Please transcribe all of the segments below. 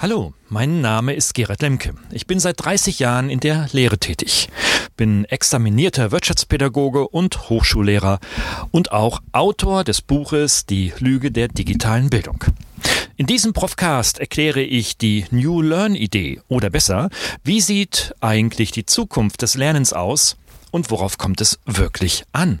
Hallo, mein Name ist Gerhard Lemke. Ich bin seit 30 Jahren in der Lehre tätig. Bin examinierter Wirtschaftspädagoge und Hochschullehrer und auch Autor des Buches Die Lüge der digitalen Bildung. In diesem Profcast erkläre ich die New Learn Idee oder besser, wie sieht eigentlich die Zukunft des Lernens aus und worauf kommt es wirklich an?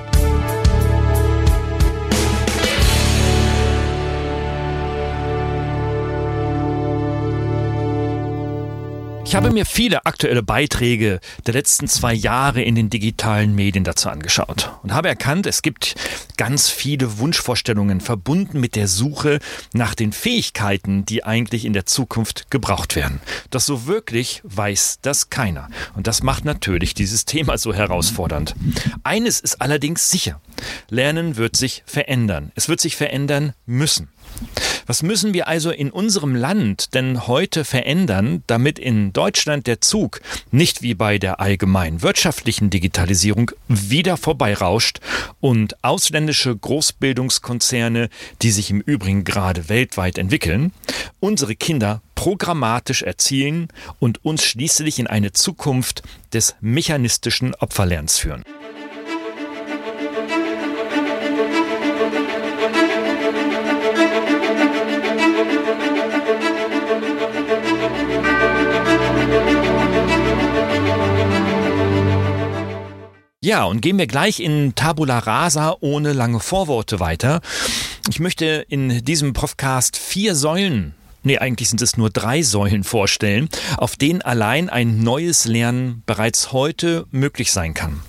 Ich habe mir viele aktuelle Beiträge der letzten zwei Jahre in den digitalen Medien dazu angeschaut und habe erkannt, es gibt ganz viele Wunschvorstellungen verbunden mit der Suche nach den Fähigkeiten, die eigentlich in der Zukunft gebraucht werden. Doch so wirklich weiß das keiner. Und das macht natürlich dieses Thema so herausfordernd. Eines ist allerdings sicher. Lernen wird sich verändern. Es wird sich verändern müssen. Was müssen wir also in unserem Land denn heute verändern, damit in Deutschland der Zug nicht wie bei der allgemeinen wirtschaftlichen Digitalisierung wieder vorbeirauscht und ausländische Großbildungskonzerne, die sich im Übrigen gerade weltweit entwickeln, unsere Kinder programmatisch erzielen und uns schließlich in eine Zukunft des mechanistischen Opferlernens führen. Ja, und gehen wir gleich in Tabula Rasa ohne lange Vorworte weiter. Ich möchte in diesem Podcast vier Säulen Nee, eigentlich sind es nur drei Säulen vorstellen, auf denen allein ein neues Lernen bereits heute möglich sein kann.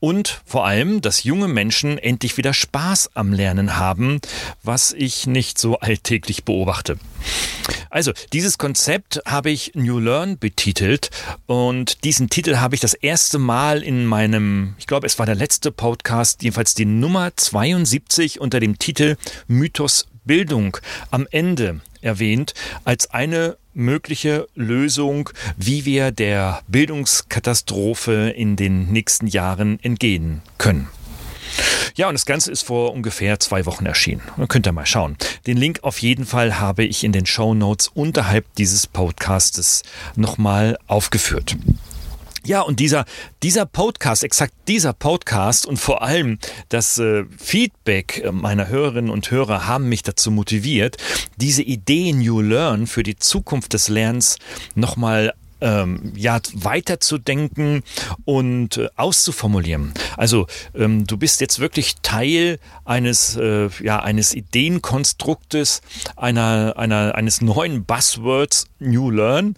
Und vor allem, dass junge Menschen endlich wieder Spaß am Lernen haben, was ich nicht so alltäglich beobachte. Also, dieses Konzept habe ich New Learn betitelt und diesen Titel habe ich das erste Mal in meinem, ich glaube, es war der letzte Podcast, jedenfalls die Nummer 72 unter dem Titel Mythos Bildung am Ende erwähnt als eine mögliche Lösung, wie wir der Bildungskatastrophe in den nächsten Jahren entgehen können. Ja, und das Ganze ist vor ungefähr zwei Wochen erschienen. Da könnt ihr mal schauen. Den Link auf jeden Fall habe ich in den Show Notes unterhalb dieses Podcastes nochmal aufgeführt. Ja, und dieser, dieser Podcast, exakt dieser Podcast und vor allem das äh, Feedback meiner Hörerinnen und Hörer haben mich dazu motiviert, diese Idee New Learn für die Zukunft des Lernens nochmal ähm, ja, weiterzudenken und äh, auszuformulieren. Also ähm, du bist jetzt wirklich Teil eines, äh, ja, eines Ideenkonstruktes, einer, einer, eines neuen Buzzwords New Learn,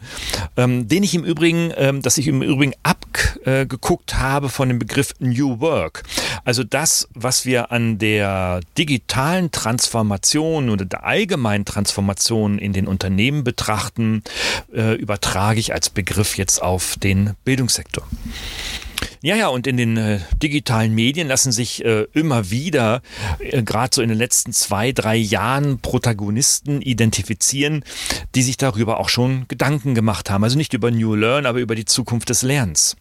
ähm, den ich im Übrigen, ähm, dass ich im Übrigen abgeguckt habe von dem Begriff New Work. Also das, was wir an der digitalen Transformation oder der allgemeinen Transformation in den Unternehmen betrachten, äh, übertrage ich als Begriff jetzt auf den Bildungssektor. Ja, ja, und in den äh, digitalen Medien lassen sich äh, immer wieder, äh, gerade so in den letzten zwei, drei Jahren, Protagonisten identifizieren, die sich darüber auch schon Gedanken gemacht haben. Also nicht über New Learn, aber über die Zukunft des Lernens.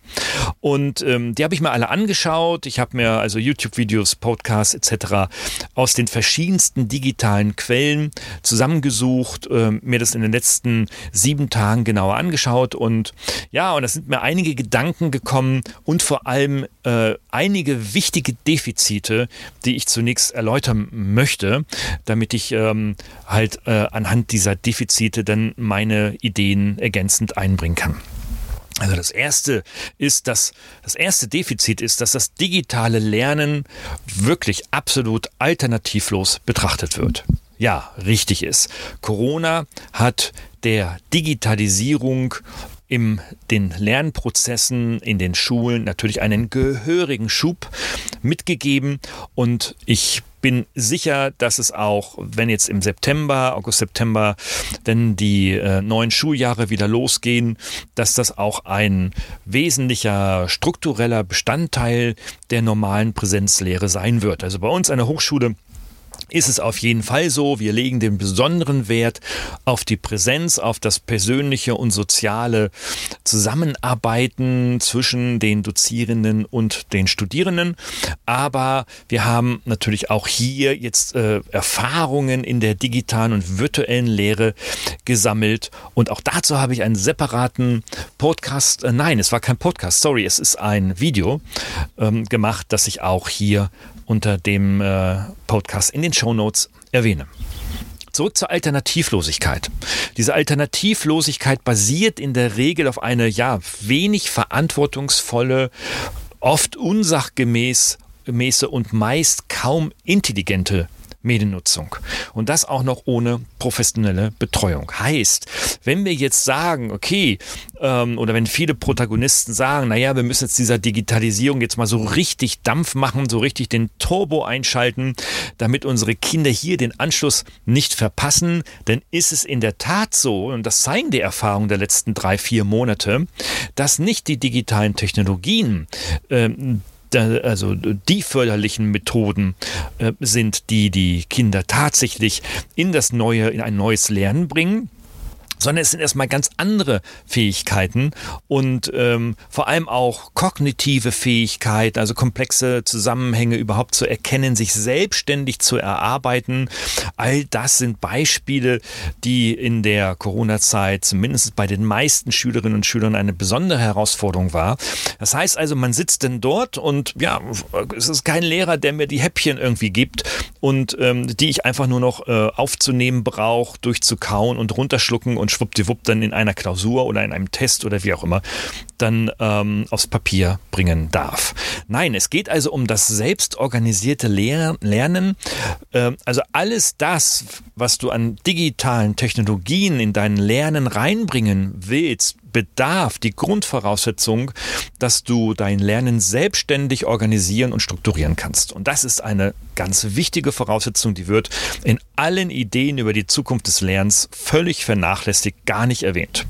Und ähm, die habe ich mir alle angeschaut. Ich habe mir also YouTube-Videos, Podcasts etc. aus den verschiedensten digitalen Quellen zusammengesucht, äh, mir das in den letzten sieben Tagen genauer angeschaut. Und ja, und da sind mir einige Gedanken gekommen und vor allem äh, einige wichtige Defizite, die ich zunächst erläutern möchte, damit ich ähm, halt äh, anhand dieser Defizite dann meine Ideen ergänzend einbringen kann. Also das erste ist, dass das erste Defizit ist, dass das digitale Lernen wirklich absolut alternativlos betrachtet wird. Ja, richtig ist. Corona hat der Digitalisierung in den Lernprozessen in den Schulen natürlich einen gehörigen Schub mitgegeben und ich bin sicher, dass es auch, wenn jetzt im September, August, September, denn die äh, neuen Schuljahre wieder losgehen, dass das auch ein wesentlicher struktureller Bestandteil der normalen Präsenzlehre sein wird. Also bei uns an der Hochschule ist es auf jeden Fall so. Wir legen den besonderen Wert auf die Präsenz, auf das persönliche und soziale Zusammenarbeiten zwischen den Dozierenden und den Studierenden. Aber wir haben natürlich auch hier jetzt äh, Erfahrungen in der digitalen und virtuellen Lehre gesammelt. Und auch dazu habe ich einen separaten Podcast, äh, nein, es war kein Podcast, sorry, es ist ein Video ähm, gemacht, das ich auch hier unter dem äh, Podcast in den Show Notes erwähne. Zurück zur Alternativlosigkeit. Diese Alternativlosigkeit basiert in der Regel auf eine ja wenig verantwortungsvolle, oft unsachgemäße und meist kaum intelligente Mediennutzung. Und das auch noch ohne professionelle Betreuung. Heißt, wenn wir jetzt sagen, okay, ähm, oder wenn viele Protagonisten sagen, naja, wir müssen jetzt dieser Digitalisierung jetzt mal so richtig Dampf machen, so richtig den Turbo einschalten, damit unsere Kinder hier den Anschluss nicht verpassen, dann ist es in der Tat so, und das zeigen die Erfahrungen der letzten drei, vier Monate, dass nicht die digitalen Technologien ähm, also die förderlichen Methoden äh, sind, die die Kinder tatsächlich in das neue, in ein neues Lernen bringen sondern es sind erstmal ganz andere Fähigkeiten und ähm, vor allem auch kognitive Fähigkeiten, also komplexe Zusammenhänge überhaupt zu erkennen, sich selbstständig zu erarbeiten. All das sind Beispiele, die in der Corona-Zeit zumindest bei den meisten Schülerinnen und Schülern eine besondere Herausforderung war. Das heißt also, man sitzt denn dort und ja, es ist kein Lehrer, der mir die Häppchen irgendwie gibt und ähm, die ich einfach nur noch äh, aufzunehmen brauche, durchzukauen und runterschlucken und schwuppdiwupp dann in einer Klausur oder in einem Test oder wie auch immer dann ähm, aufs Papier bringen darf. Nein, es geht also um das selbstorganisierte Lernen. Äh, also alles das, was du an digitalen Technologien in dein Lernen reinbringen willst, bedarf die Grundvoraussetzung, dass du dein Lernen selbstständig organisieren und strukturieren kannst. Und das ist eine ganz wichtige Voraussetzung, die wird in allen Ideen über die Zukunft des Lernens völlig vernachlässigt, gar nicht erwähnt.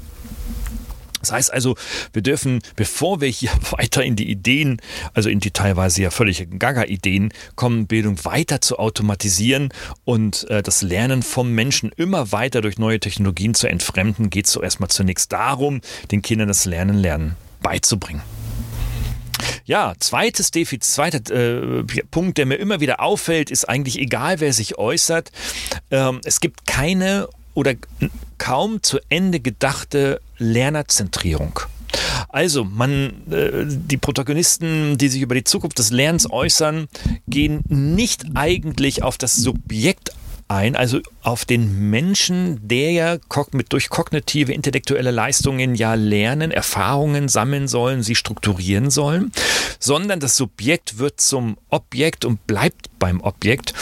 Das heißt also, wir dürfen, bevor wir hier weiter in die Ideen, also in die teilweise ja völlig Gaga-Ideen kommen, Bildung weiter zu automatisieren und äh, das Lernen vom Menschen immer weiter durch neue Technologien zu entfremden, geht es so erstmal zunächst darum, den Kindern das Lernen lernen beizubringen. Ja, zweites Defizit, zweiter äh, Punkt, der mir immer wieder auffällt, ist eigentlich egal, wer sich äußert. Ähm, es gibt keine oder kaum zu Ende gedachte Lernerzentrierung. Also, man, äh, die Protagonisten, die sich über die Zukunft des Lernens äußern, gehen nicht eigentlich auf das Subjekt ein, also auf den Menschen, der ja durch kognitive, intellektuelle Leistungen ja lernen, Erfahrungen sammeln sollen, sie strukturieren sollen, sondern das Subjekt wird zum Objekt und bleibt beim Objekt.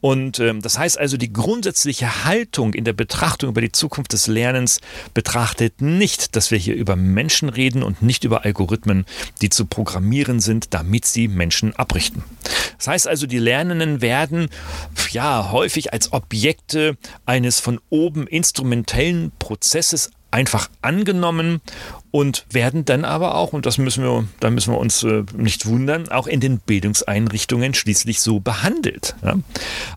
Und ähm, das heißt also, die grundsätzliche Haltung in der Betrachtung über die Zukunft des Lernens betrachtet nicht, dass wir hier über Menschen reden und nicht über Algorithmen, die zu programmieren sind, damit sie Menschen abrichten. Das heißt also, die Lernenden werden ja häufig als Objekte eines von oben instrumentellen Prozesses einfach angenommen und werden dann aber auch, und das müssen wir, da müssen wir uns äh, nicht wundern, auch in den Bildungseinrichtungen schließlich so behandelt.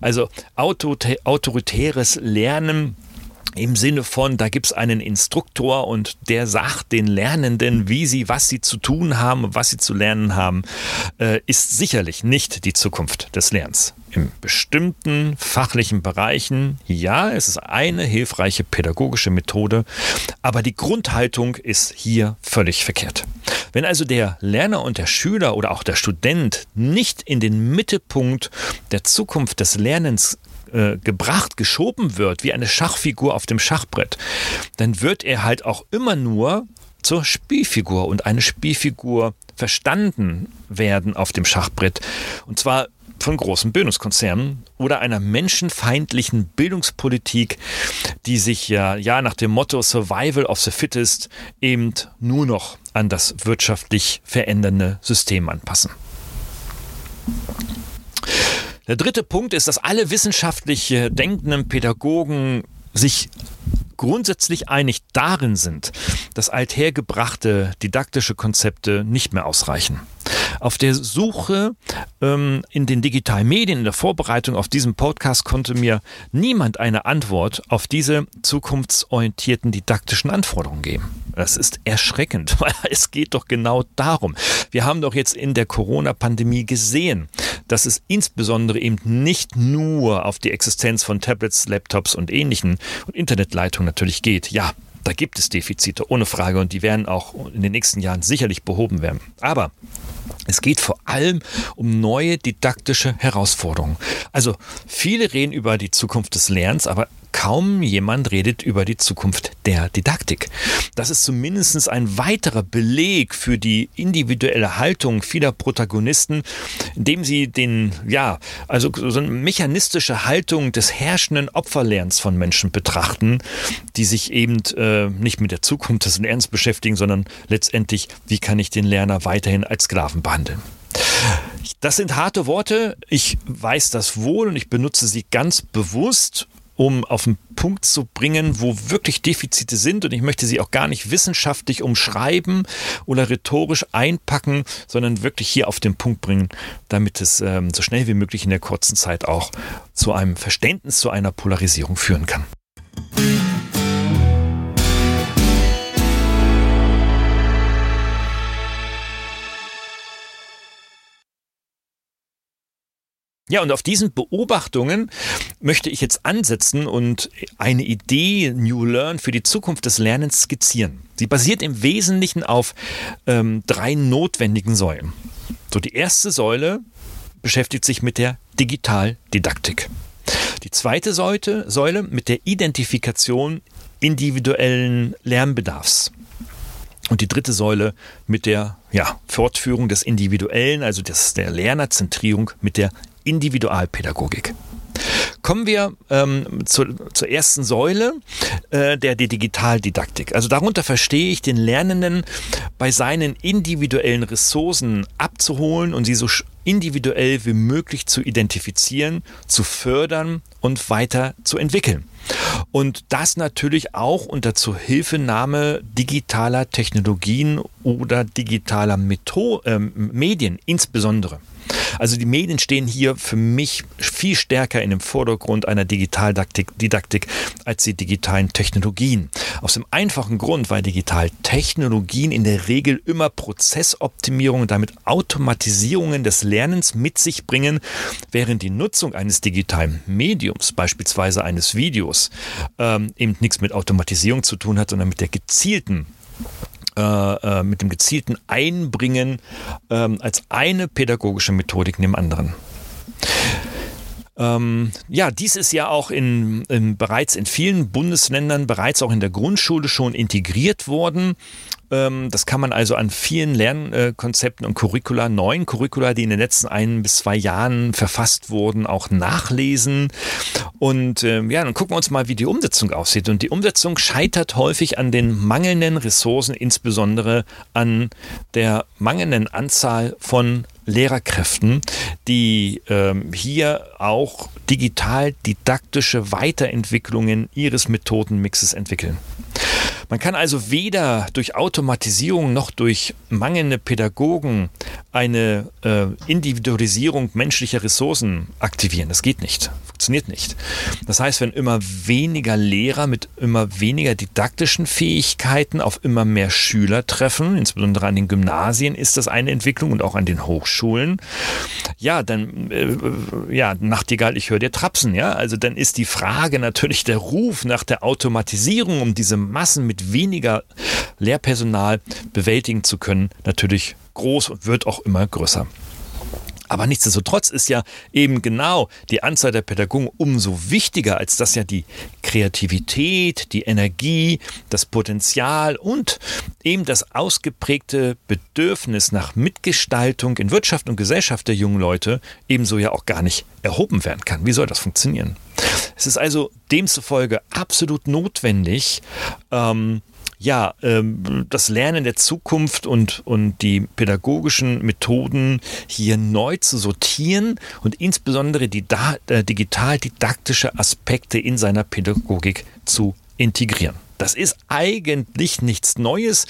Also autoritäres Lernen im Sinne von, da gibt es einen Instruktor und der sagt den Lernenden, wie sie, was sie zu tun haben, was sie zu lernen haben, äh, ist sicherlich nicht die Zukunft des Lernens. In bestimmten fachlichen Bereichen, ja, es ist eine hilfreiche pädagogische Methode, aber die Grundhaltung ist hier völlig verkehrt. Wenn also der Lerner und der Schüler oder auch der Student nicht in den Mittelpunkt der Zukunft des Lernens äh, gebracht, geschoben wird, wie eine Schachfigur auf dem Schachbrett, dann wird er halt auch immer nur zur Spielfigur und eine Spielfigur verstanden werden auf dem Schachbrett. Und zwar von großen Bildungskonzernen oder einer menschenfeindlichen Bildungspolitik, die sich ja, ja nach dem Motto Survival of the Fittest eben nur noch an das wirtschaftlich verändernde System anpassen. Der dritte Punkt ist, dass alle wissenschaftlich denkenden Pädagogen sich grundsätzlich einig darin sind, dass althergebrachte didaktische Konzepte nicht mehr ausreichen. Auf der Suche ähm, in den digitalen Medien, in der Vorbereitung auf diesen Podcast konnte mir niemand eine Antwort auf diese zukunftsorientierten didaktischen Anforderungen geben. Das ist erschreckend, weil es geht doch genau darum. Wir haben doch jetzt in der Corona-Pandemie gesehen, dass es insbesondere eben nicht nur auf die Existenz von Tablets, Laptops und ähnlichen und Internetleitungen natürlich geht. Ja, da gibt es Defizite, ohne Frage, und die werden auch in den nächsten Jahren sicherlich behoben werden. Aber es geht vor allem um neue didaktische Herausforderungen. Also viele reden über die Zukunft des Lernens, aber kaum jemand redet über die Zukunft der Didaktik. Das ist zumindest ein weiterer Beleg für die individuelle Haltung vieler Protagonisten, indem sie den, ja, also so eine mechanistische Haltung des herrschenden Opferlernens von Menschen betrachten, die sich eben äh, nicht mit der Zukunft des Lernens beschäftigen, sondern letztendlich, wie kann ich den Lerner weiterhin als Sklaven behandeln. Das sind harte Worte. Ich weiß das wohl und ich benutze sie ganz bewusst um auf den Punkt zu bringen, wo wirklich Defizite sind. Und ich möchte sie auch gar nicht wissenschaftlich umschreiben oder rhetorisch einpacken, sondern wirklich hier auf den Punkt bringen, damit es ähm, so schnell wie möglich in der kurzen Zeit auch zu einem Verständnis, zu einer Polarisierung führen kann. Ja, und auf diesen Beobachtungen möchte ich jetzt ansetzen und eine Idee New Learn für die Zukunft des Lernens skizzieren. Sie basiert im Wesentlichen auf ähm, drei notwendigen Säulen. So, die erste Säule beschäftigt sich mit der Digitaldidaktik. Die zweite Säule, Säule mit der Identifikation individuellen Lernbedarfs. Und die dritte Säule mit der ja, Fortführung des Individuellen, also des, der Lernerzentrierung mit der Individualpädagogik. Kommen wir ähm, zu, zur ersten Säule äh, der, der Digitaldidaktik. Also darunter verstehe ich den Lernenden bei seinen individuellen Ressourcen abzuholen und sie so individuell wie möglich zu identifizieren, zu fördern und weiter zu entwickeln. Und das natürlich auch unter Zuhilfenahme digitaler Technologien oder digitaler Metho äh, Medien insbesondere. Also die Medien stehen hier für mich viel stärker in dem Vordergrund einer Digitaldidaktik Didaktik als die digitalen Technologien. Aus dem einfachen Grund, weil Digitaltechnologien in der Regel immer Prozessoptimierung und damit Automatisierungen des Lernens mit sich bringen, während die Nutzung eines digitalen Mediums, beispielsweise eines Videos, ähm, eben nichts mit Automatisierung zu tun hat, sondern mit der gezielten äh, äh, mit dem gezielten Einbringen ähm, als eine pädagogische Methodik neben anderen. Ähm, ja, dies ist ja auch in, in, bereits in vielen Bundesländern bereits auch in der Grundschule schon integriert worden. Ähm, das kann man also an vielen Lernkonzepten und Curricula, neuen Curricula, die in den letzten ein bis zwei Jahren verfasst wurden, auch nachlesen. Und ähm, ja, dann gucken wir uns mal, wie die Umsetzung aussieht. Und die Umsetzung scheitert häufig an den mangelnden Ressourcen, insbesondere an der mangelnden Anzahl von Lehrerkräften, die ähm, hier auch digital didaktische Weiterentwicklungen ihres Methodenmixes entwickeln. Man kann also weder durch Automatisierung noch durch mangelnde Pädagogen eine äh, Individualisierung menschlicher Ressourcen aktivieren. Das geht nicht, funktioniert nicht. Das heißt, wenn immer weniger Lehrer mit immer weniger didaktischen Fähigkeiten auf immer mehr Schüler treffen, insbesondere an den Gymnasien ist das eine Entwicklung und auch an den Hochschulen, ja, dann, äh, ja, Nachtigall, ich höre dir trapsen, ja, also dann ist die Frage natürlich der Ruf nach der Automatisierung, um diese Massen mit weniger Lehrpersonal bewältigen zu können, natürlich groß und wird auch immer größer. Aber nichtsdestotrotz ist ja eben genau die Anzahl der Pädagogen umso wichtiger, als dass ja die Kreativität, die Energie, das Potenzial und eben das ausgeprägte Bedürfnis nach Mitgestaltung in Wirtschaft und Gesellschaft der jungen Leute ebenso ja auch gar nicht erhoben werden kann. Wie soll das funktionieren? Es ist also demzufolge absolut notwendig, ähm, ja, ähm, das Lernen der Zukunft und, und die pädagogischen Methoden hier neu zu sortieren und insbesondere die äh, digital-didaktische Aspekte in seiner Pädagogik zu integrieren. Das ist eigentlich nichts Neues.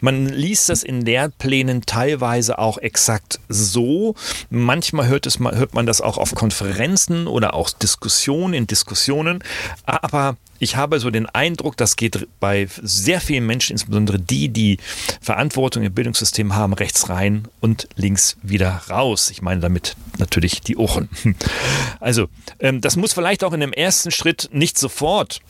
Man liest das in Lehrplänen teilweise auch exakt so. Manchmal hört, es, hört man das auch auf Konferenzen oder auch Diskussionen in Diskussionen. Aber ich habe so den Eindruck, das geht bei sehr vielen Menschen, insbesondere die, die Verantwortung im Bildungssystem haben, rechts rein und links wieder raus. Ich meine damit natürlich die Ohren. Also, ähm, das muss vielleicht auch in dem ersten Schritt nicht sofort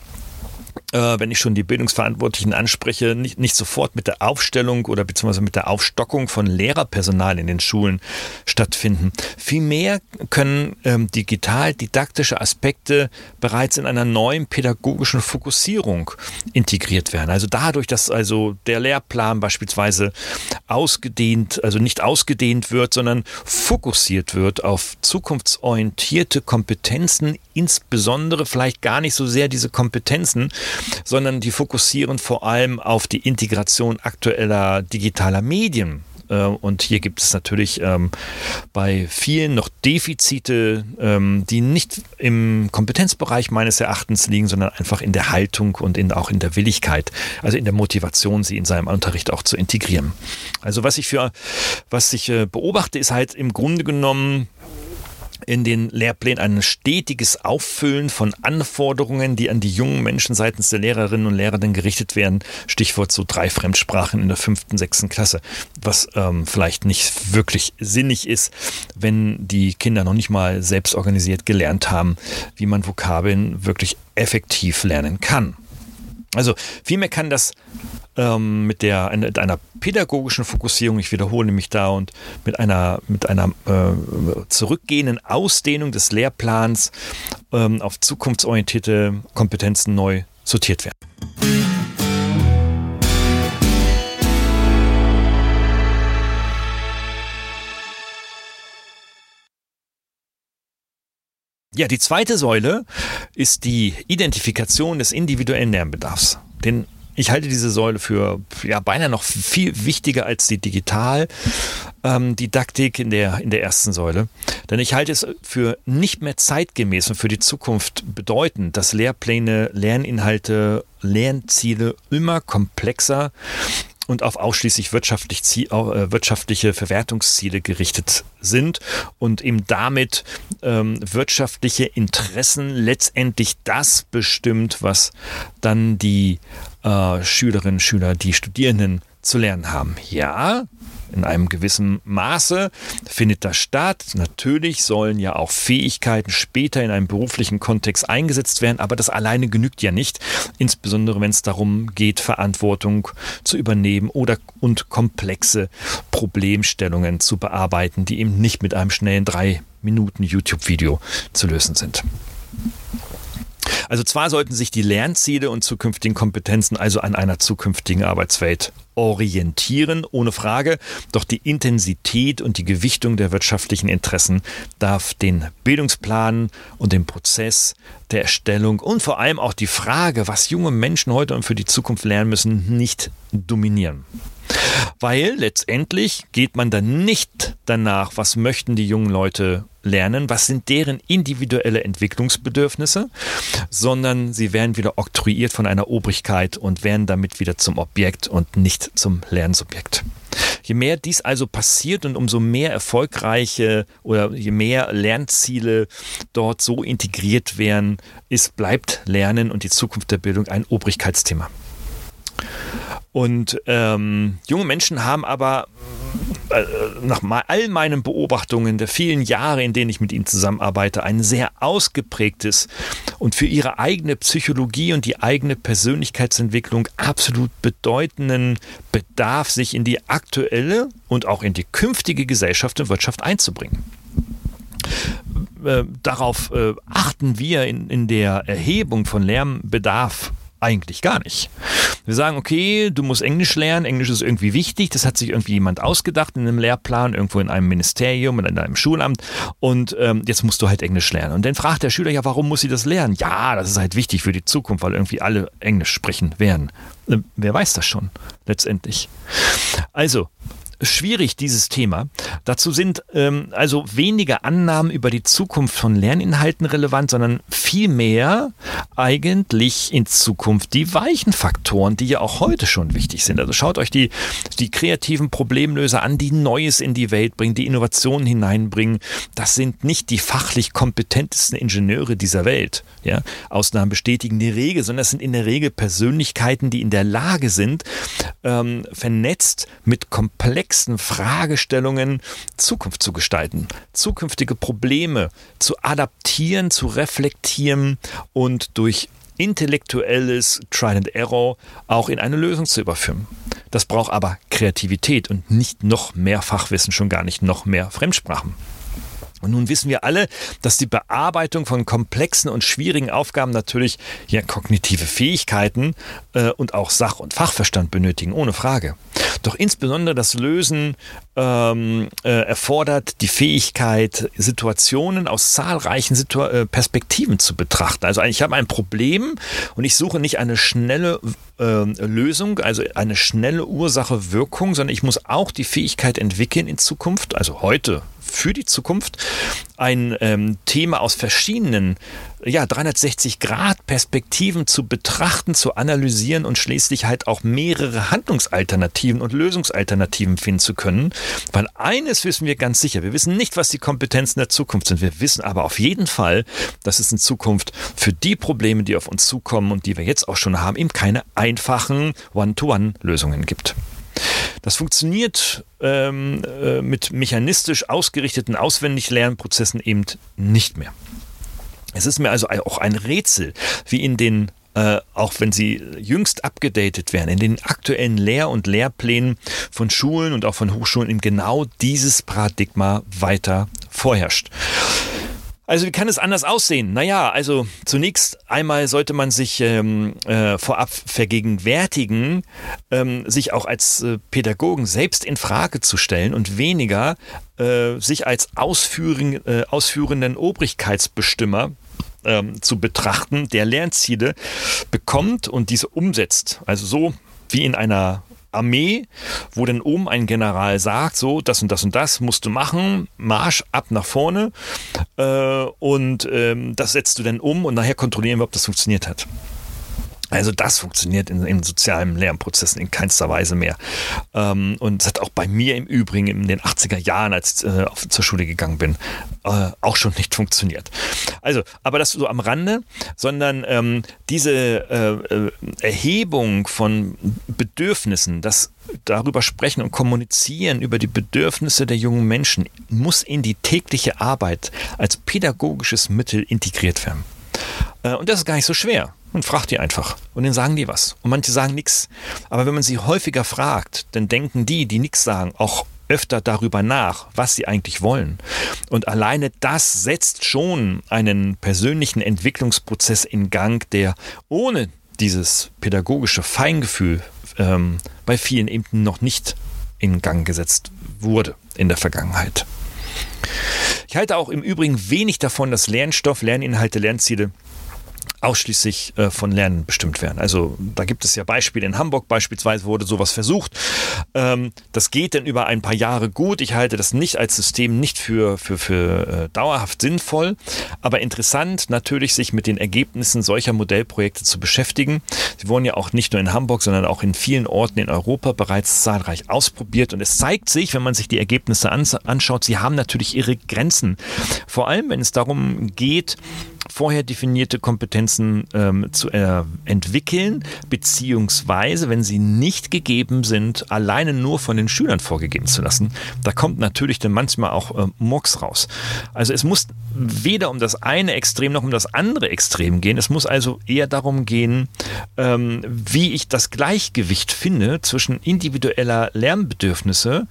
äh, wenn ich schon die Bildungsverantwortlichen anspreche, nicht, nicht sofort mit der Aufstellung oder beziehungsweise mit der Aufstockung von Lehrerpersonal in den Schulen stattfinden. Vielmehr können ähm, digital-didaktische Aspekte bereits in einer neuen pädagogischen Fokussierung integriert werden. Also dadurch, dass also der Lehrplan beispielsweise ausgedehnt, also nicht ausgedehnt wird, sondern fokussiert wird auf zukunftsorientierte Kompetenzen, insbesondere vielleicht gar nicht so sehr diese Kompetenzen, sondern die fokussieren vor allem auf die Integration aktueller digitaler Medien. Äh, und hier gibt es natürlich ähm, bei vielen noch Defizite, ähm, die nicht im Kompetenzbereich meines Erachtens liegen, sondern einfach in der Haltung und in, auch in der Willigkeit, also in der Motivation, sie in seinem Unterricht auch zu integrieren. Also was ich für, was ich äh, beobachte, ist halt im Grunde genommen, in den Lehrplänen ein stetiges Auffüllen von Anforderungen, die an die jungen Menschen seitens der Lehrerinnen und Lehrer gerichtet werden. Stichwort so drei Fremdsprachen in der fünften, sechsten Klasse, was ähm, vielleicht nicht wirklich sinnig ist, wenn die Kinder noch nicht mal selbst organisiert gelernt haben, wie man Vokabeln wirklich effektiv lernen kann. Also vielmehr kann das ähm, mit, der, mit einer pädagogischen Fokussierung, ich wiederhole mich da, und mit einer, mit einer äh, zurückgehenden Ausdehnung des Lehrplans ähm, auf zukunftsorientierte Kompetenzen neu sortiert werden. Ja, die zweite Säule ist die Identifikation des individuellen Lernbedarfs. Den ich halte diese Säule für ja, beinahe noch viel wichtiger als die Digital-Didaktik ähm, in, der, in der ersten Säule. Denn ich halte es für nicht mehr zeitgemäß und für die Zukunft bedeutend, dass Lehrpläne, Lerninhalte, Lernziele immer komplexer und auf ausschließlich wirtschaftlich, äh, wirtschaftliche Verwertungsziele gerichtet sind und eben damit ähm, wirtschaftliche Interessen letztendlich das bestimmt, was dann die äh, Schülerinnen, Schüler, die Studierenden zu lernen haben. Ja, in einem gewissen Maße findet das statt. Natürlich sollen ja auch Fähigkeiten später in einem beruflichen Kontext eingesetzt werden, aber das alleine genügt ja nicht, insbesondere wenn es darum geht, Verantwortung zu übernehmen oder und komplexe Problemstellungen zu bearbeiten, die eben nicht mit einem schnellen drei Minuten YouTube-Video zu lösen sind. Also zwar sollten sich die Lernziele und zukünftigen Kompetenzen also an einer zukünftigen Arbeitswelt orientieren, ohne Frage, doch die Intensität und die Gewichtung der wirtschaftlichen Interessen darf den Bildungsplan und den Prozess der Erstellung und vor allem auch die Frage, was junge Menschen heute und für die Zukunft lernen müssen, nicht dominieren. Weil letztendlich geht man dann nicht danach, was möchten die jungen Leute lernen, was sind deren individuelle Entwicklungsbedürfnisse, sondern sie werden wieder oktroyiert von einer Obrigkeit und werden damit wieder zum Objekt und nicht zum Lernsubjekt. Je mehr dies also passiert und umso mehr erfolgreiche oder je mehr Lernziele dort so integriert werden, ist, bleibt Lernen und die Zukunft der Bildung ein Obrigkeitsthema. Und ähm, junge Menschen haben aber nach all meinen Beobachtungen der vielen Jahre, in denen ich mit ihnen zusammenarbeite, ein sehr ausgeprägtes und für ihre eigene Psychologie und die eigene Persönlichkeitsentwicklung absolut bedeutenden Bedarf, sich in die aktuelle und auch in die künftige Gesellschaft und Wirtschaft einzubringen. Äh, darauf äh, achten wir in, in der Erhebung von Lärmbedarf Eigentlich gar nicht. Wir sagen, okay, du musst Englisch lernen, Englisch ist irgendwie wichtig, das hat sich irgendwie jemand ausgedacht in einem Lehrplan, irgendwo in einem Ministerium, in einem Schulamt und ähm, jetzt musst du halt Englisch lernen. Und dann fragt der Schüler ja, warum muss sie das lernen? Ja, das ist halt wichtig für die Zukunft, weil irgendwie alle Englisch sprechen werden. Äh, wer weiß das schon letztendlich? Also, schwierig, dieses Thema. Dazu sind ähm, also weniger Annahmen über die Zukunft von Lerninhalten relevant, sondern vielmehr eigentlich in Zukunft die weichen Faktoren, die ja auch heute schon wichtig sind. Also schaut euch die, die kreativen Problemlöser an, die Neues in die Welt bringen, die Innovationen hineinbringen. Das sind nicht die fachlich kompetentesten Ingenieure dieser Welt. Ja? Ausnahmen bestätigen die Regel, sondern es sind in der Regel Persönlichkeiten, die in der Lage sind, ähm, vernetzt mit komplexen komplexen Fragestellungen Zukunft zu gestalten, zukünftige Probleme zu adaptieren, zu reflektieren und durch intellektuelles Trial and Error auch in eine Lösung zu überführen. Das braucht aber Kreativität und nicht noch mehr Fachwissen, schon gar nicht noch mehr Fremdsprachen. Und nun wissen wir alle, dass die Bearbeitung von komplexen und schwierigen Aufgaben natürlich ja, kognitive Fähigkeiten äh, und auch Sach- und Fachverstand benötigen, ohne Frage. Doch insbesondere das Lösen ähm, äh, erfordert die Fähigkeit, Situationen aus zahlreichen Situ äh, Perspektiven zu betrachten. Also ich habe ein Problem und ich suche nicht eine schnelle äh, Lösung, also eine schnelle Ursache-Wirkung, sondern ich muss auch die Fähigkeit entwickeln in Zukunft, also heute für die Zukunft ein ähm, Thema aus verschiedenen ja, 360-Grad-Perspektiven zu betrachten, zu analysieren und schließlich halt auch mehrere Handlungsalternativen und Lösungsalternativen finden zu können. Weil eines wissen wir ganz sicher, wir wissen nicht, was die Kompetenzen der Zukunft sind. Wir wissen aber auf jeden Fall, dass es in Zukunft für die Probleme, die auf uns zukommen und die wir jetzt auch schon haben, eben keine einfachen One-to-One-Lösungen gibt. Das funktioniert ähm, äh, mit mechanistisch ausgerichteten Auswendiglernprozessen eben nicht mehr. Es ist mir also auch ein Rätsel, wie in den äh, auch wenn sie jüngst abgedatet werden, in den aktuellen Lehr- und Lehrplänen von Schulen und auch von Hochschulen eben genau dieses Paradigma weiter vorherrscht. Also wie kann es anders aussehen? Naja, also zunächst einmal sollte man sich ähm, äh, vorab vergegenwärtigen, ähm, sich auch als äh, Pädagogen selbst in Frage zu stellen und weniger äh, sich als ausführen, äh, ausführenden Obrigkeitsbestimmer ähm, zu betrachten, der Lernziele bekommt und diese umsetzt. Also so wie in einer Armee, wo dann oben ein General sagt, so, das und das und das musst du machen, Marsch ab nach vorne äh, und ähm, das setzt du dann um und nachher kontrollieren wir, ob das funktioniert hat. Also das funktioniert in, in sozialen Lernprozessen in keinster Weise mehr. Ähm, und es hat auch bei mir im Übrigen in den 80er Jahren, als ich äh, auf, zur Schule gegangen bin, äh, auch schon nicht funktioniert. Also, aber das so am Rande, sondern ähm, diese äh, äh Erhebung von Bedürfnissen, das darüber sprechen und kommunizieren über die Bedürfnisse der jungen Menschen, muss in die tägliche Arbeit als pädagogisches Mittel integriert werden. Äh, und das ist gar nicht so schwer. Man fragt die einfach und dann sagen die was. Und manche sagen nichts. Aber wenn man sie häufiger fragt, dann denken die, die nichts sagen, auch öfter darüber nach, was sie eigentlich wollen. Und alleine das setzt schon einen persönlichen Entwicklungsprozess in Gang, der ohne dieses pädagogische Feingefühl ähm, bei vielen eben noch nicht in Gang gesetzt wurde in der Vergangenheit. Ich halte auch im Übrigen wenig davon, dass Lernstoff, Lerninhalte, Lernziele ausschließlich äh, von Lernen bestimmt werden. Also da gibt es ja Beispiele. In Hamburg beispielsweise wurde sowas versucht. Ähm, das geht dann über ein paar Jahre gut. Ich halte das nicht als System nicht für, für, für äh, dauerhaft sinnvoll, aber interessant natürlich, sich mit den Ergebnissen solcher Modellprojekte zu beschäftigen. Sie wurden ja auch nicht nur in Hamburg, sondern auch in vielen Orten in Europa bereits zahlreich ausprobiert. Und es zeigt sich, wenn man sich die Ergebnisse anschaut, sie haben natürlich ihre Grenzen. Vor allem, wenn es darum geht, vorher definierte Kompetenzen ähm, zu äh, entwickeln, beziehungsweise, wenn sie nicht gegeben sind, alleine nur von den Schülern vorgegeben zu lassen. Da kommt natürlich dann manchmal auch äh, Murks raus. Also es muss weder um das eine Extrem noch um das andere Extrem gehen. Es muss also eher darum gehen, ähm, wie ich das Gleichgewicht finde zwischen individueller Lernbedürfnisse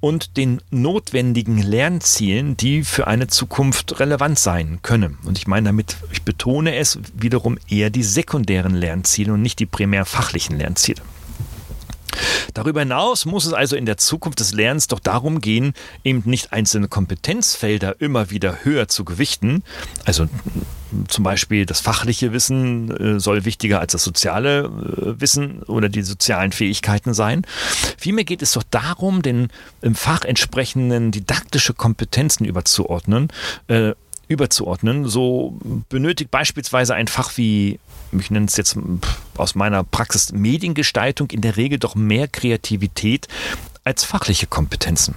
und den notwendigen Lernzielen, die für eine Zukunft relevant sein können. Und ich meine damit, ich betone es, wiederum eher die sekundären Lernziele und nicht die primär fachlichen Lernziele. Darüber hinaus muss es also in der Zukunft des Lernens doch darum gehen, eben nicht einzelne Kompetenzfelder immer wieder höher zu gewichten. Also zum Beispiel das fachliche Wissen äh, soll wichtiger als das soziale äh, Wissen oder die sozialen Fähigkeiten sein. Vielmehr geht es doch darum, den im Fach entsprechenden didaktische Kompetenzen überzuordnen, äh, überzuordnen. So benötigt beispielsweise ein Fach wie, ich nenne es jetzt aus meiner Praxis Mediengestaltung, in der Regel doch mehr Kreativität als fachliche Kompetenzen.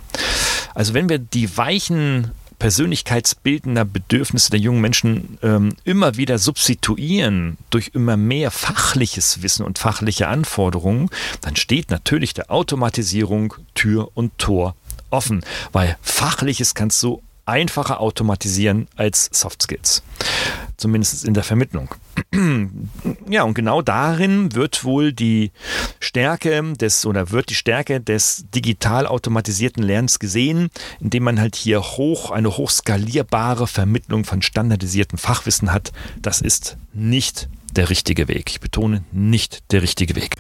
Also wenn wir die weichen persönlichkeitsbildender Bedürfnisse der jungen Menschen ähm, immer wieder substituieren durch immer mehr fachliches Wissen und fachliche Anforderungen, dann steht natürlich der Automatisierung Tür und Tor offen, weil fachliches kannst du einfacher automatisieren als Soft Skills. Zumindest in der Vermittlung. Ja, und genau darin wird wohl die Stärke des oder wird die Stärke des digital automatisierten Lernens gesehen, indem man halt hier hoch eine hochskalierbare Vermittlung von standardisiertem Fachwissen hat. Das ist nicht der richtige Weg. Ich betone nicht der richtige Weg.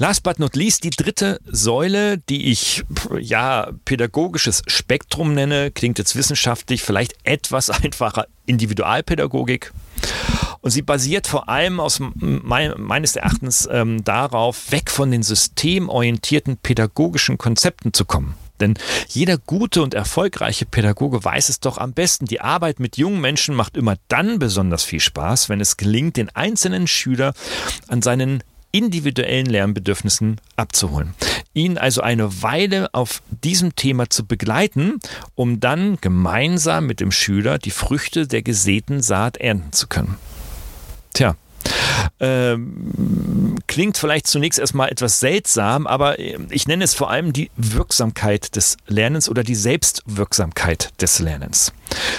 Last but not least, die dritte Säule, die ich ja pädagogisches Spektrum nenne, klingt jetzt wissenschaftlich, vielleicht etwas einfacher Individualpädagogik. Und sie basiert vor allem aus mein, meines Erachtens ähm, darauf, weg von den systemorientierten pädagogischen Konzepten zu kommen. Denn jeder gute und erfolgreiche Pädagoge weiß es doch am besten. Die Arbeit mit jungen Menschen macht immer dann besonders viel Spaß, wenn es gelingt, den einzelnen Schüler an seinen individuellen Lernbedürfnissen abzuholen. Ihn also eine Weile auf diesem Thema zu begleiten, um dann gemeinsam mit dem Schüler die Früchte der gesäten Saat ernten zu können. Tja, ähm, klingt vielleicht zunächst erstmal etwas seltsam, aber ich nenne es vor allem die Wirksamkeit des Lernens oder die Selbstwirksamkeit des Lernens.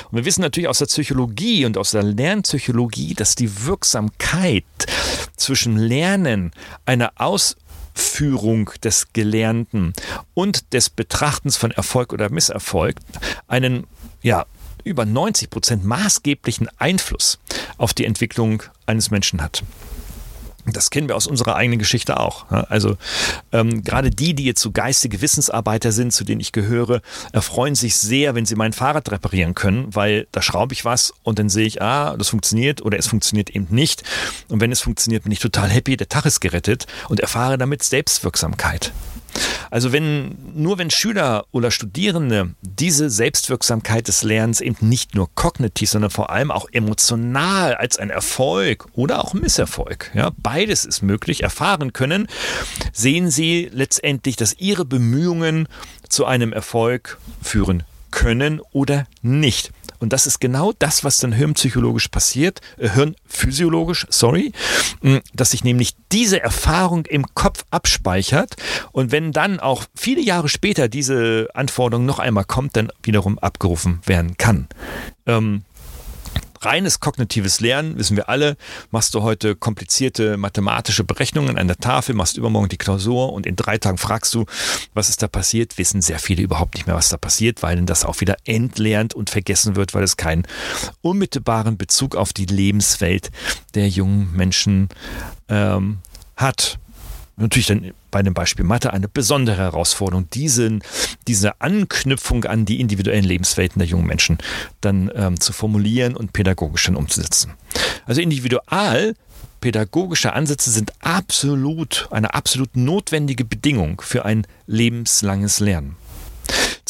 Und wir wissen natürlich aus der Psychologie und aus der Lernpsychologie, dass die Wirksamkeit zwischen Lernen, einer Ausführung des Gelernten und des Betrachtens von Erfolg oder Misserfolg einen ja, über 90 Prozent maßgeblichen Einfluss auf die Entwicklung eines Menschen hat. Das kennen wir aus unserer eigenen Geschichte auch. Also ähm, gerade die, die jetzt so geistige Wissensarbeiter sind, zu denen ich gehöre, erfreuen sich sehr, wenn sie mein Fahrrad reparieren können, weil da schraube ich was und dann sehe ich, ah, das funktioniert oder es funktioniert eben nicht. Und wenn es funktioniert, bin ich total happy, der Tag ist gerettet und erfahre damit Selbstwirksamkeit. Also wenn, nur wenn Schüler oder Studierende diese Selbstwirksamkeit des Lernens eben nicht nur kognitiv, sondern vor allem auch emotional als ein Erfolg oder auch Misserfolg, ja, beides ist möglich, erfahren können, sehen sie letztendlich, dass ihre Bemühungen zu einem Erfolg führen können oder nicht. Und das ist genau das, was dann hirnpsychologisch passiert, äh, hirnphysiologisch, sorry, dass sich nämlich diese Erfahrung im Kopf abspeichert und wenn dann auch viele Jahre später diese Anforderung noch einmal kommt, dann wiederum abgerufen werden kann. Ähm, reines kognitives Lernen, wissen wir alle, machst du heute komplizierte mathematische Berechnungen an der Tafel, machst übermorgen die Klausur und in drei Tagen fragst du, was ist da passiert, wissen sehr viele überhaupt nicht mehr, was da passiert, weil das auch wieder entlernt und vergessen wird, weil es keinen unmittelbaren Bezug auf die Lebenswelt der jungen Menschen ähm, hat. Natürlich dann bei dem Beispiel Mathe eine besondere Herausforderung, diesen, diese Anknüpfung an die individuellen Lebenswelten der jungen Menschen dann ähm, zu formulieren und pädagogisch dann umzusetzen. Also individual pädagogische Ansätze sind absolut eine absolut notwendige Bedingung für ein lebenslanges Lernen.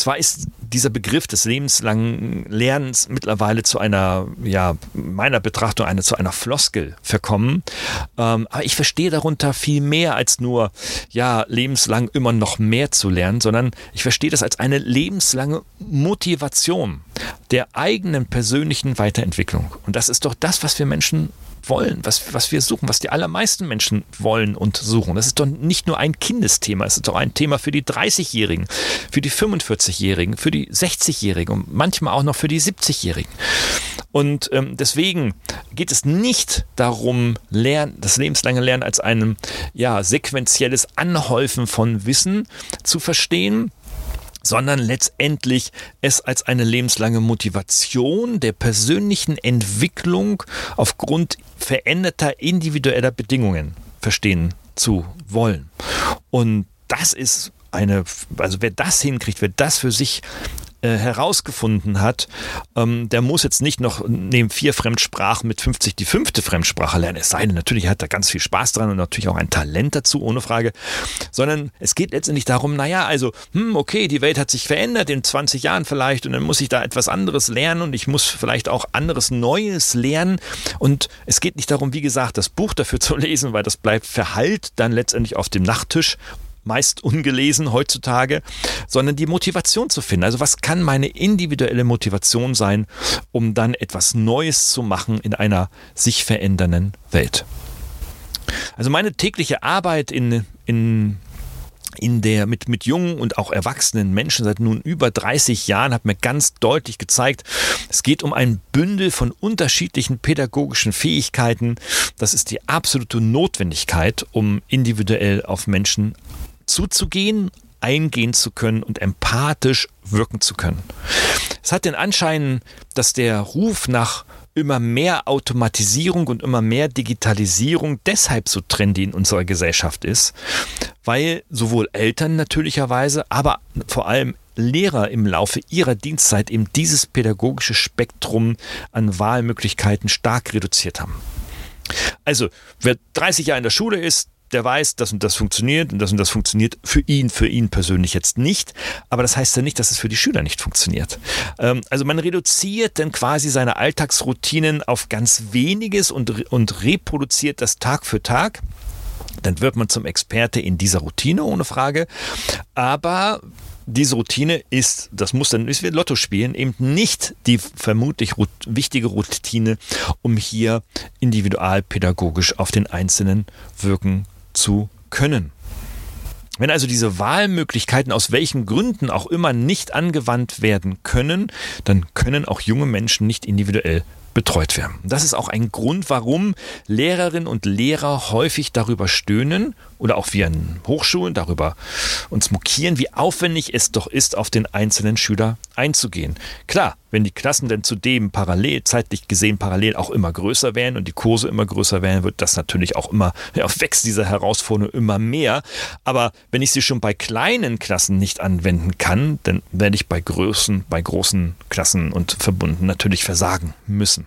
Zwar ist dieser Begriff des lebenslangen Lernens mittlerweile zu einer, ja, meiner Betrachtung eine, zu einer Floskel verkommen, ähm, aber ich verstehe darunter viel mehr als nur, ja, lebenslang immer noch mehr zu lernen, sondern ich verstehe das als eine lebenslange Motivation der eigenen persönlichen Weiterentwicklung. Und das ist doch das, was wir Menschen wollen, was, was wir suchen, was die allermeisten Menschen wollen und suchen. Das ist doch nicht nur ein Kindesthema, es ist doch ein Thema für die 30-Jährigen, für die 45-Jährigen, für die 60-Jährigen und manchmal auch noch für die 70-Jährigen. Und ähm, deswegen geht es nicht darum, Lernen, das lebenslange Lernen als ein ja, sequenzielles Anhäufen von Wissen zu verstehen, sondern letztendlich es als eine lebenslange Motivation der persönlichen Entwicklung aufgrund veränderter individueller Bedingungen verstehen zu wollen. Und das ist eine, also wer das hinkriegt, wer das für sich äh, herausgefunden hat, ähm, der muss jetzt nicht noch neben vier Fremdsprachen mit 50 die fünfte Fremdsprache lernen. Es sei denn, natürlich hat er ganz viel Spaß dran und natürlich auch ein Talent dazu, ohne Frage. Sondern es geht letztendlich darum, naja, also, hm, okay, die Welt hat sich verändert in 20 Jahren vielleicht und dann muss ich da etwas anderes lernen und ich muss vielleicht auch anderes Neues lernen. Und es geht nicht darum, wie gesagt, das Buch dafür zu lesen, weil das bleibt verhallt dann letztendlich auf dem Nachttisch meist ungelesen heutzutage, sondern die Motivation zu finden. Also was kann meine individuelle Motivation sein, um dann etwas Neues zu machen in einer sich verändernden Welt? Also meine tägliche Arbeit in, in in der mit, mit jungen und auch erwachsenen Menschen seit nun über 30 Jahren hat mir ganz deutlich gezeigt, es geht um ein Bündel von unterschiedlichen pädagogischen Fähigkeiten. Das ist die absolute Notwendigkeit, um individuell auf Menschen zuzugehen, eingehen zu können und empathisch wirken zu können. Es hat den Anschein, dass der Ruf nach immer mehr Automatisierung und immer mehr Digitalisierung deshalb so trendy in unserer Gesellschaft ist, weil sowohl Eltern natürlicherweise, aber vor allem Lehrer im Laufe ihrer Dienstzeit eben dieses pädagogische Spektrum an Wahlmöglichkeiten stark reduziert haben. Also, wer 30 Jahre in der Schule ist, der weiß, das und das funktioniert und das und das funktioniert für ihn, für ihn persönlich jetzt nicht. Aber das heißt ja nicht, dass es für die Schüler nicht funktioniert. Ähm, also man reduziert dann quasi seine Alltagsroutinen auf ganz weniges und, und reproduziert das Tag für Tag. Dann wird man zum Experte in dieser Routine, ohne Frage. Aber diese Routine ist, das muss dann, ist wie Lotto spielen, eben nicht die vermutlich wichtige Routine, um hier individualpädagogisch auf den Einzelnen wirken zu können. Wenn also diese Wahlmöglichkeiten aus welchen Gründen auch immer nicht angewandt werden können, dann können auch junge Menschen nicht individuell betreut werden. Das ist auch ein Grund, warum Lehrerinnen und Lehrer häufig darüber stöhnen oder auch wir an Hochschulen darüber uns mokieren, wie aufwendig es doch ist, auf den einzelnen Schüler einzugehen. Klar, wenn die Klassen denn zudem parallel, zeitlich gesehen parallel auch immer größer werden und die Kurse immer größer werden, wird das natürlich auch immer, ja, wächst diese Herausforderung immer mehr. Aber wenn ich sie schon bei kleinen Klassen nicht anwenden kann, dann werde ich bei Größen, bei großen Klassen und Verbunden natürlich versagen müssen.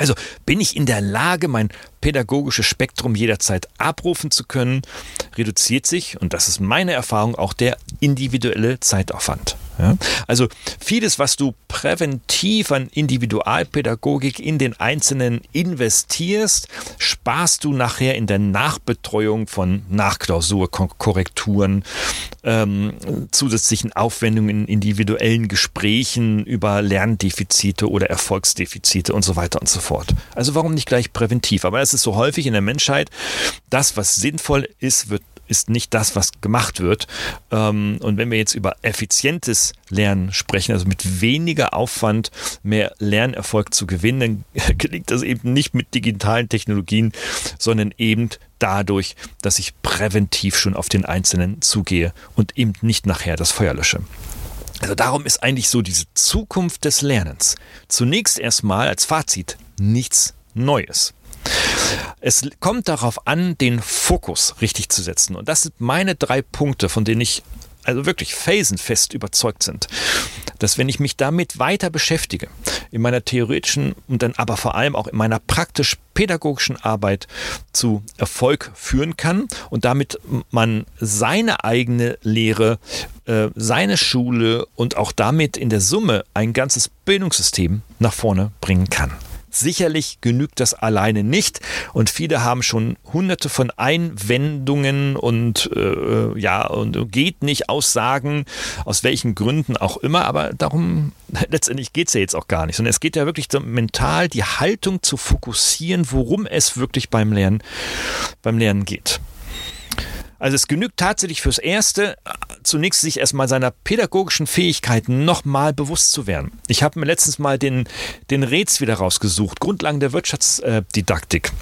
Also bin ich in der Lage, mein pädagogisches Spektrum jederzeit abrufen zu können, reduziert sich, und das ist meine Erfahrung, auch der individuelle Zeitaufwand. Ja? Also vieles, was du präventiv an Individualpädagogik in den Einzelnen investierst, sparst du nachher in der Nachbetreuung von Nachklausurkorrekturen, ähm, zusätzlichen Aufwendungen in individuellen Gesprächen über Lerndefizite oder Erfolgsdefizite und so weiter und so fort. Also warum nicht gleich präventiv? Aber es ist so häufig in der Menschheit, das, was sinnvoll ist, wird ist nicht das, was gemacht wird. Ähm, und wenn wir jetzt über effizientes Lernen sprechen, also mit weniger Aufwand mehr Lernerfolg zu gewinnen, dann gelingt das eben nicht mit digitalen Technologien, sondern eben dadurch, dass ich präventiv schon auf den Einzelnen zugehe und eben nicht nachher das Feuer lösche. Also darum ist eigentlich so diese Zukunft des Lernens zunächst erstmal als Fazit nichts Neues. Es kommt darauf an, den Fokus richtig zu setzen. Und das sind meine drei Punkte, von denen ich also wirklich felsenfest überzeugt sind, dass wenn ich mich damit weiter beschäftige, in meiner theoretischen und dann aber vor allem auch in meiner praktisch-pädagogischen Arbeit zu Erfolg führen kann und damit man seine eigene Lehre, äh, seine Schule und auch damit in der Summe ein ganzes Bildungssystem nach vorne bringen kann. Sicherlich genügt das alleine nicht. Und viele haben schon hunderte von Einwendungen und äh, ja und geht nicht Aussagen, aus welchen Gründen auch immer, aber darum letztendlich geht es ja jetzt auch gar nicht, sondern es geht ja wirklich so mental die Haltung zu fokussieren, worum es wirklich beim Lernen, beim Lernen geht. Also es genügt tatsächlich fürs Erste, zunächst sich erstmal seiner pädagogischen Fähigkeiten nochmal bewusst zu werden. Ich habe mir letztens mal den, den Räts wieder rausgesucht, Grundlagen der Wirtschaftsdidaktik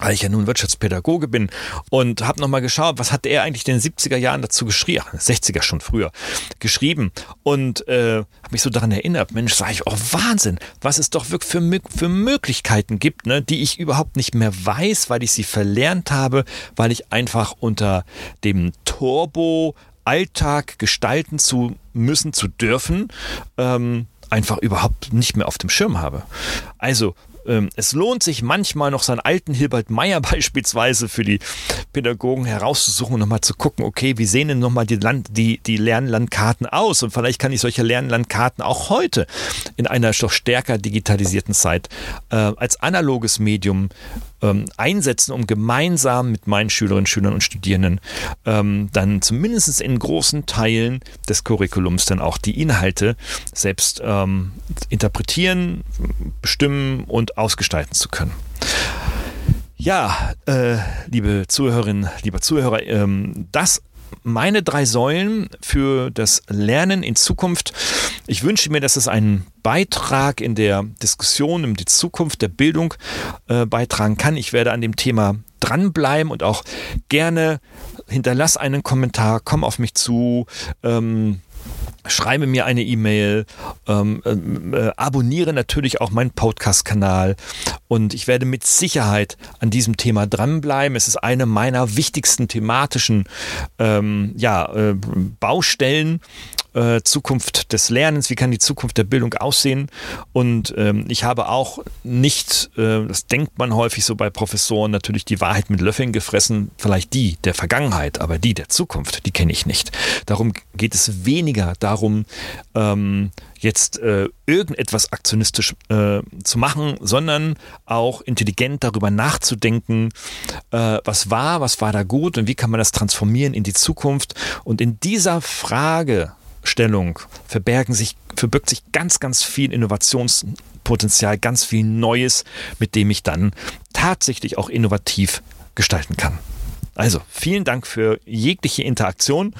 weil ich ja nun Wirtschaftspädagoge bin und habe nochmal geschaut, was hat er eigentlich in den 70er Jahren dazu geschrieben, 60er schon früher, geschrieben. Und äh, habe mich so daran erinnert, Mensch, sage ich, oh Wahnsinn, was es doch wirklich für, für Möglichkeiten gibt, ne, die ich überhaupt nicht mehr weiß, weil ich sie verlernt habe, weil ich einfach unter dem Turbo Alltag gestalten zu müssen, zu dürfen, ähm, einfach überhaupt nicht mehr auf dem Schirm habe. Also es lohnt sich manchmal noch seinen alten Hilbert Meyer beispielsweise für die Pädagogen herauszusuchen und nochmal zu gucken, okay, wie sehen denn nochmal die, Land, die, die Lernlandkarten aus? Und vielleicht kann ich solche Lernlandkarten auch heute in einer doch stärker digitalisierten Zeit äh, als analoges Medium ähm, einsetzen, um gemeinsam mit meinen Schülerinnen, Schülern und Studierenden ähm, dann zumindest in großen Teilen des Curriculums dann auch die Inhalte selbst ähm, interpretieren, bestimmen und ausgestalten zu können. Ja, äh, liebe Zuhörerinnen, lieber Zuhörer, ähm, das meine drei Säulen für das Lernen in Zukunft. Ich wünsche mir, dass es einen Beitrag in der Diskussion um die Zukunft der Bildung äh, beitragen kann. Ich werde an dem Thema dranbleiben und auch gerne hinterlass einen Kommentar, komm auf mich zu. Ähm, schreibe mir eine E-Mail, ähm, äh, äh, abonniere natürlich auch meinen Podcast-Kanal und ich werde mit Sicherheit an diesem Thema dranbleiben. Es ist eine meiner wichtigsten thematischen ähm, ja, äh, Baustellen äh, Zukunft des Lernens, wie kann die Zukunft der Bildung aussehen. Und ähm, ich habe auch nicht, äh, das denkt man häufig so bei Professoren, natürlich die Wahrheit mit Löffeln gefressen, vielleicht die der Vergangenheit, aber die der Zukunft, die kenne ich nicht. Darum geht es weniger darum, ähm, jetzt äh, irgendetwas aktionistisch äh, zu machen, sondern auch intelligent darüber nachzudenken, äh, was war, was war da gut und wie kann man das transformieren in die Zukunft. Und in dieser Frage Stellung verbergen sich, verbirgt sich ganz, ganz viel Innovationspotenzial, ganz viel Neues, mit dem ich dann tatsächlich auch innovativ gestalten kann. Also vielen Dank für jegliche Interaktion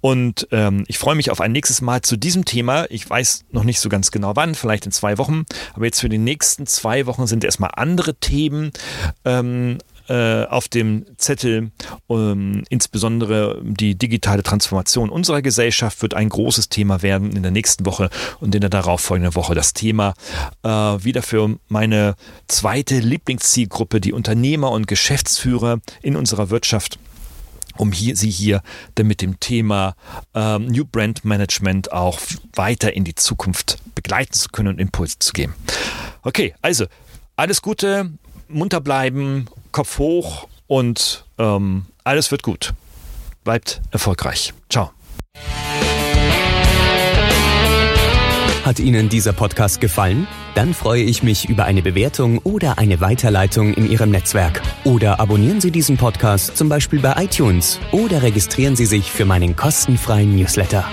und ähm, ich freue mich auf ein nächstes Mal zu diesem Thema. Ich weiß noch nicht so ganz genau wann, vielleicht in zwei Wochen, aber jetzt für die nächsten zwei Wochen sind erstmal andere Themen ähm, äh, auf dem Zettel. Ähm, insbesondere die digitale Transformation unserer Gesellschaft wird ein großes Thema werden in der nächsten Woche und in der darauffolgenden Woche. Das Thema äh, wieder für meine zweite Lieblingszielgruppe, die Unternehmer und Geschäftsführer in unserer Wirtschaft um hier, sie hier dann mit dem Thema ähm, New Brand Management auch weiter in die Zukunft begleiten zu können und Impulse zu geben. Okay, also alles Gute, munter bleiben, Kopf hoch und ähm, alles wird gut. Bleibt erfolgreich. Ciao. Hat Ihnen dieser Podcast gefallen? Dann freue ich mich über eine Bewertung oder eine Weiterleitung in Ihrem Netzwerk. Oder abonnieren Sie diesen Podcast zum Beispiel bei iTunes oder registrieren Sie sich für meinen kostenfreien Newsletter.